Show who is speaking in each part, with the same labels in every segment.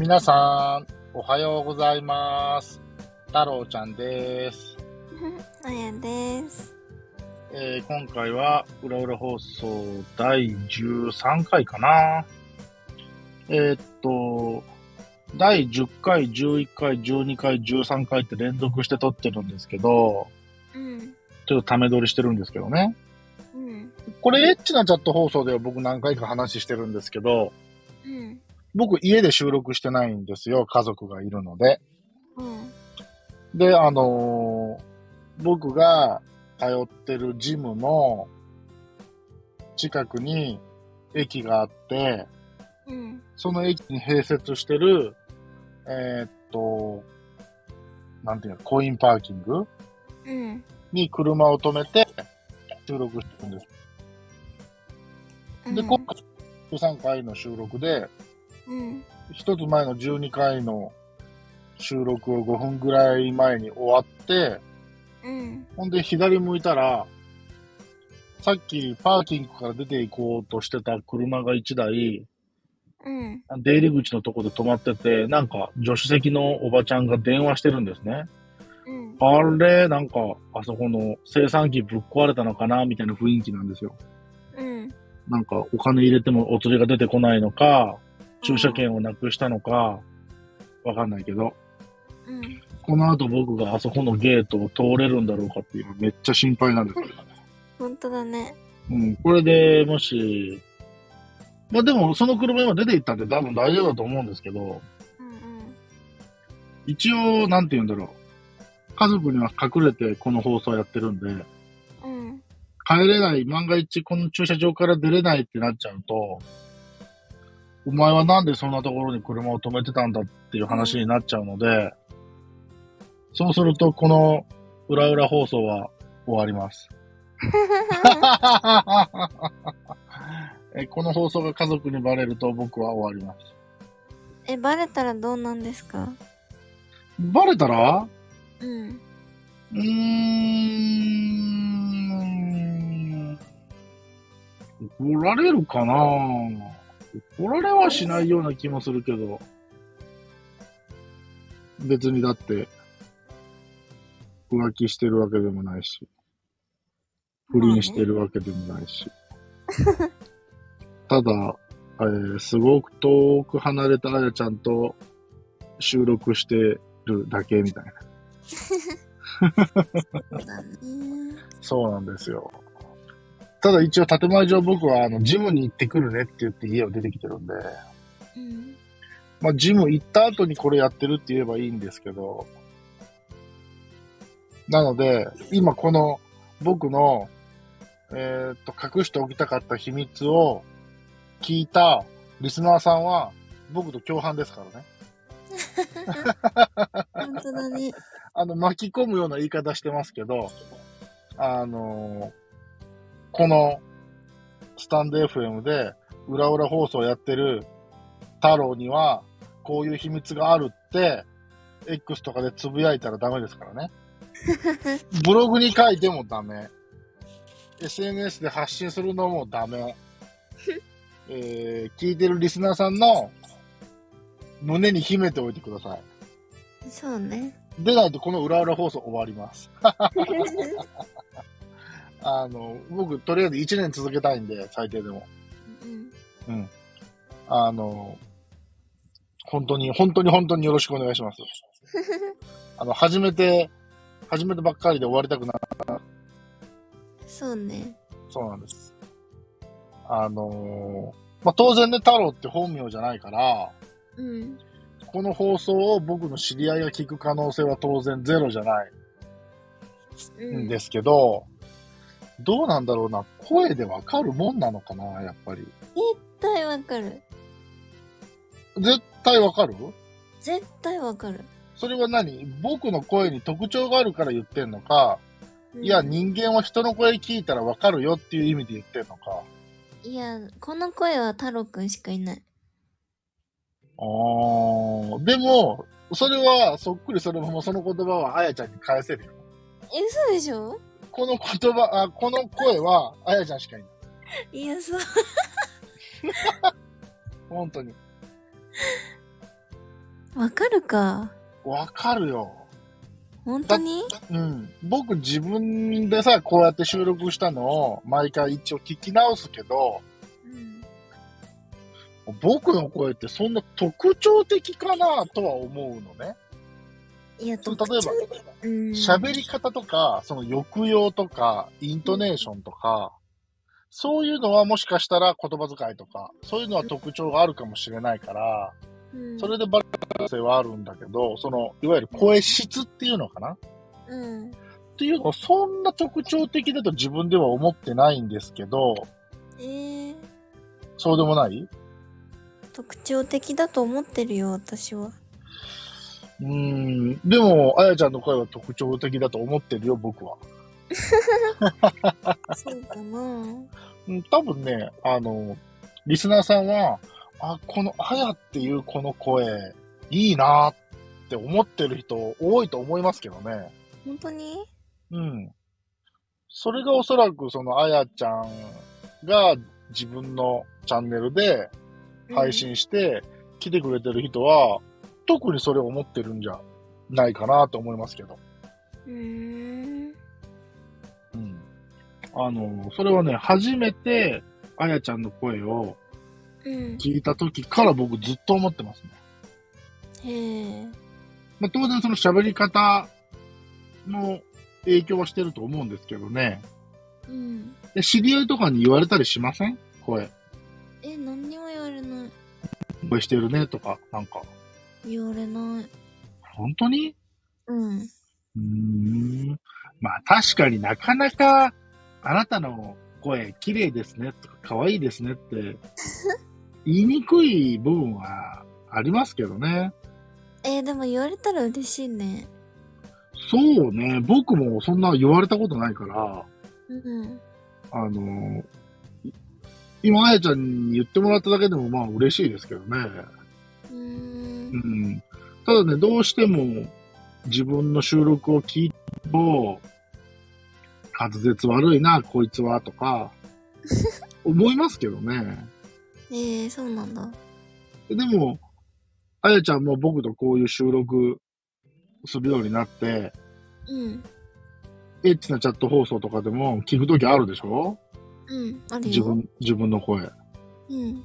Speaker 1: 皆さん、おはようございます。太郎ちゃんです。
Speaker 2: あやです。
Speaker 1: えー今回は、裏裏放送第13回かな。えーっと、第10回、11回、12回、13回って連続して撮ってるんですけど、
Speaker 2: うん。
Speaker 1: ちょっとため撮りしてるんですけどね。
Speaker 2: うん。
Speaker 1: これ、エッチなチャット放送では僕何回か話してるんですけど、
Speaker 2: うん。
Speaker 1: 僕家で収録してないんですよ。家族がいるので。
Speaker 2: うん。
Speaker 1: で、あのー僕が通ってるジムの近くに駅があって、
Speaker 2: うん。
Speaker 1: その駅に併設してる、えーっと、なんていうの、コインパーキング
Speaker 2: うん。
Speaker 1: に車を止めて収録してるんです。で、今回13回の収録で、
Speaker 2: うん。
Speaker 1: 一つ前の12回の収録を5分ぐらい前に終わって、
Speaker 2: うん。
Speaker 1: ほんで左向いたら、さっきパーキングから出て行こうとしてた車が1台、
Speaker 2: うん。
Speaker 1: 出入り口のとこで止まってて、なんか助手席のおばちゃんが電話してるんですね。
Speaker 2: うん。
Speaker 1: あれ、なんか、あそこの生産機ぶっ壊れたのかなみたいな雰囲気なんですよ。
Speaker 2: うん。
Speaker 1: なんか、お金入れてもお釣りが出てこないのか、駐車券をなくしたのか、わかんないけど、
Speaker 2: うん。
Speaker 1: この後僕があそこのゲートを通れるんだろうかっていうのめっちゃ心配なんですよ。
Speaker 2: 本当だね。
Speaker 1: うん、これでもし、まあでもその車今出て行ったんで多分大丈夫だと思うんですけど、
Speaker 2: うん。
Speaker 1: 一応、なんて言うんだろう。家族には隠れてこの放送やってるんで、
Speaker 2: うん。うん。
Speaker 1: 帰れない、万が一この駐車場から出れないってなっちゃうと、お前はなんでそんなところに車を止めてたんだっていう話になっちゃうので、そうするとこの裏裏放送は終わります。えこの放送が家族にバレると僕は終わります。
Speaker 2: え、バレたらどうなんですか？
Speaker 1: バレたら？
Speaker 2: うん。
Speaker 1: うーん。怒られるかな怒られはしないような気もするけど。別にだって、浮気してるわけでもないし、不倫してるわけでもないし。ただ、えーすごく遠く離れたあやちゃんと収録してるだけみたいな。
Speaker 2: そう
Speaker 1: なんですよ。ただ一応建前上僕はあのジムに行ってくるねって言って家を出てきてるんで、
Speaker 2: うん。
Speaker 1: まあジム行った後にこれやってるって言えばいいんですけど、なので、今この僕の、えーっと、隠しておきたかった秘密を聞いたリスナーさんは僕と共犯ですからね。
Speaker 2: 本当だね。
Speaker 1: あの、巻き込むような言い方してますけど、あのこの、スタンド FM で、裏裏放送やってる太郎には、こういう秘密があるって、X とかでつぶやいたらダメですからね。ブログに書いてもダメ。SNS で発信するのもダメ。えー聞いてるリスナーさんの胸に秘めておいてください。
Speaker 2: そうね。
Speaker 1: でないとこの裏裏放送終わります。あの、僕、とりあえず1年続けたいんで、最低でも。
Speaker 2: うん。
Speaker 1: うん。あの、本当に、本当に本当によろしくお願いします。あの、初めて、初めてばっかりで終わりたくない。
Speaker 2: そうね。
Speaker 1: そうなんです。あのまあ、当然ね、太郎って本名じゃないから、
Speaker 2: うん。
Speaker 1: この放送を僕の知り合いが聞く可能性は当然ゼロじゃない
Speaker 2: うん
Speaker 1: んですけど、どうなんだろうな、声でわかるもんなのかな、やっぱり。
Speaker 2: 絶対わかる。
Speaker 1: 絶対わかる？
Speaker 2: 絶対わかる。
Speaker 1: それは何？僕の声に特徴があるから言ってんのか、
Speaker 2: うん
Speaker 1: いや、人間は人の声聞いたらわかるよっていう意味で言ってんのか？
Speaker 2: いや、この声は太郎くんしかいない。
Speaker 1: あー、でも、それは、そっくりそのままその言葉はあやちゃんに返せるよ。
Speaker 2: え、嘘でしょ？
Speaker 1: この言葉、あ、この声はあやちゃんしかいない。
Speaker 2: いや、そう。
Speaker 1: 本当に。
Speaker 2: わかるか。
Speaker 1: わかるよ。
Speaker 2: 本当に？
Speaker 1: うん。僕自分でさ、こうやって収録したのを毎回一応聞き直すけど、
Speaker 2: うん。
Speaker 1: 僕の声ってそんな特徴的かなとは思うのね。
Speaker 2: いや、
Speaker 1: そう
Speaker 2: 特徴うん。
Speaker 1: 喋り方とか、その抑揚とか、イントネーションとか、そういうのはもしかしたら言葉遣いとか、そういうのは特徴があるかもしれないから、
Speaker 2: うん、
Speaker 1: それでバランスはあるんだけど、その、いわゆる声質っていうのかな？
Speaker 2: うん。
Speaker 1: っていうのをそんな特徴的だと自分では思ってないんですけど、
Speaker 2: えー、
Speaker 1: そうでもない？
Speaker 2: 特徴的だと思ってるよ、私は。
Speaker 1: うーん。でも、あやちゃんの声は特徴的だと思ってるよ、僕は。
Speaker 2: そうかな
Speaker 1: うん多分ね、あの、リスナーさんは、あ、このあやっていうこの声、いいなって思ってる人多いと思いますけどね。
Speaker 2: 本当に？
Speaker 1: うん。それがおそらくそのあやちゃんが自分のチャンネルで配信して来てくれてる人は、特にそれを思ってるんじゃないかなと思いますけど。
Speaker 2: うーん。
Speaker 1: うん。あの、それはね、初めてあやちゃんの声を
Speaker 2: うん。
Speaker 1: 聞いた時から僕ずっと思ってますね。
Speaker 2: へえ。
Speaker 1: まあ、当然その喋り方の影響はしてると思うんですけどね。
Speaker 2: うん。
Speaker 1: で知り合いとかに言われたりしません？声。
Speaker 2: え、何にも言われない。
Speaker 1: 声してるねとか、なんか。
Speaker 2: 言われない。
Speaker 1: 本当に？
Speaker 2: うん。
Speaker 1: うーん。まあ確かになかなかあなたの声綺麗ですねとか可愛いですねって 言いにくい部分はありますけどね。
Speaker 2: えーでも言われたら嬉しいね。
Speaker 1: そうね。僕もそんな言われたことないから、
Speaker 2: うん。
Speaker 1: あの、い今、あやちゃんに言ってもらっただけでもまあ嬉しいですけどね。
Speaker 2: うー。
Speaker 1: うんん。ただね、どうしても自分の収録を聞いても、滑舌悪いな、こいつは、とか、思いますけどね。
Speaker 2: えー、そうなんだ。
Speaker 1: でも、あやちゃんも僕とこういう収録するようになって、
Speaker 2: うん。
Speaker 1: エッチなチャット放送とかでも聞くときあるでしょ？
Speaker 2: うん。あるよ。
Speaker 1: 自分、自分の声。
Speaker 2: うん。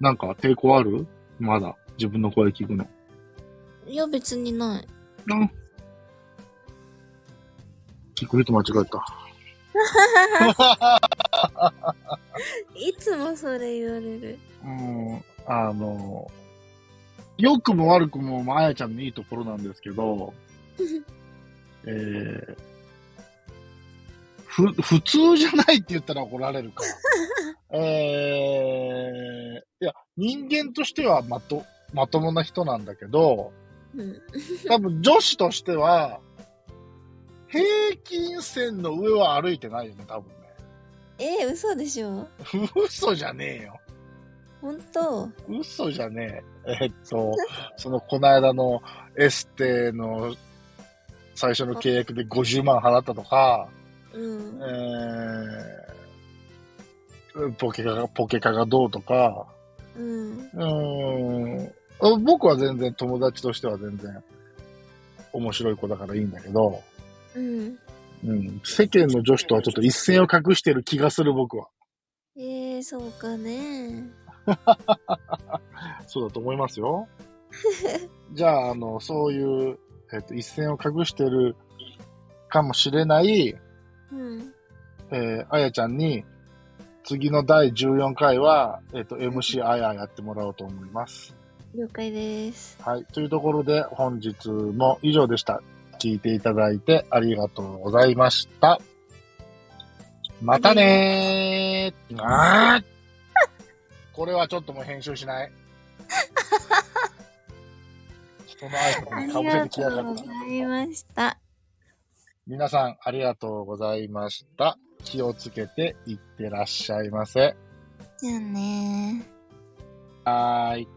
Speaker 1: なんか抵抗ある？まだ。自分の声聞くの。
Speaker 2: いや、別にない。
Speaker 1: な。聞く人間違えた。
Speaker 2: いつもそれ言われる。
Speaker 1: うん、あの、良くも悪くも、まあ、あやちゃんのいいところなんですけど、えー、ふ、普通じゃないって言ったら怒られるか。えー、いや、人間としてはまと、まともな人なんだけど、
Speaker 2: うん。
Speaker 1: 多分女子としては、平均線の上は歩いてないよね、多分ね。
Speaker 2: えー、嘘でしょ？
Speaker 1: 嘘じゃねえよ。
Speaker 2: ほんと
Speaker 1: 嘘じゃねえ。えっと、その、この間のエステの最初の契約で50万払ったとか、
Speaker 2: うん
Speaker 1: え。ー、ポケカが、ポケカがどうとか、
Speaker 2: うん。
Speaker 1: うーん、あ僕は全然友達としては全然面白い子だからいいんだけど、
Speaker 2: うん。
Speaker 1: うん、世間の女子とはちょっと一線を画してる気がする僕は。
Speaker 2: えー、そうかね。
Speaker 1: そうだと思いますよ。じゃあ、あの、そういう、えっと、一線を画してるかもしれない、
Speaker 2: うん。
Speaker 1: えーあやちゃんに、次の第14回は、えっと、MC あややってもらおうと思います。
Speaker 2: 了解です。
Speaker 1: はい。というところで、本日も以上でした。聞いていただいてありがとうございました。またねー。あーこれはちょっともう編集しない。人の挨拶にかぶせ
Speaker 2: ありが
Speaker 1: てきやがる
Speaker 2: とうご。ざいました。
Speaker 1: 皆さんありがとうございました。気をつけていってらっしゃいませ。
Speaker 2: じゃあねー。
Speaker 1: はーい。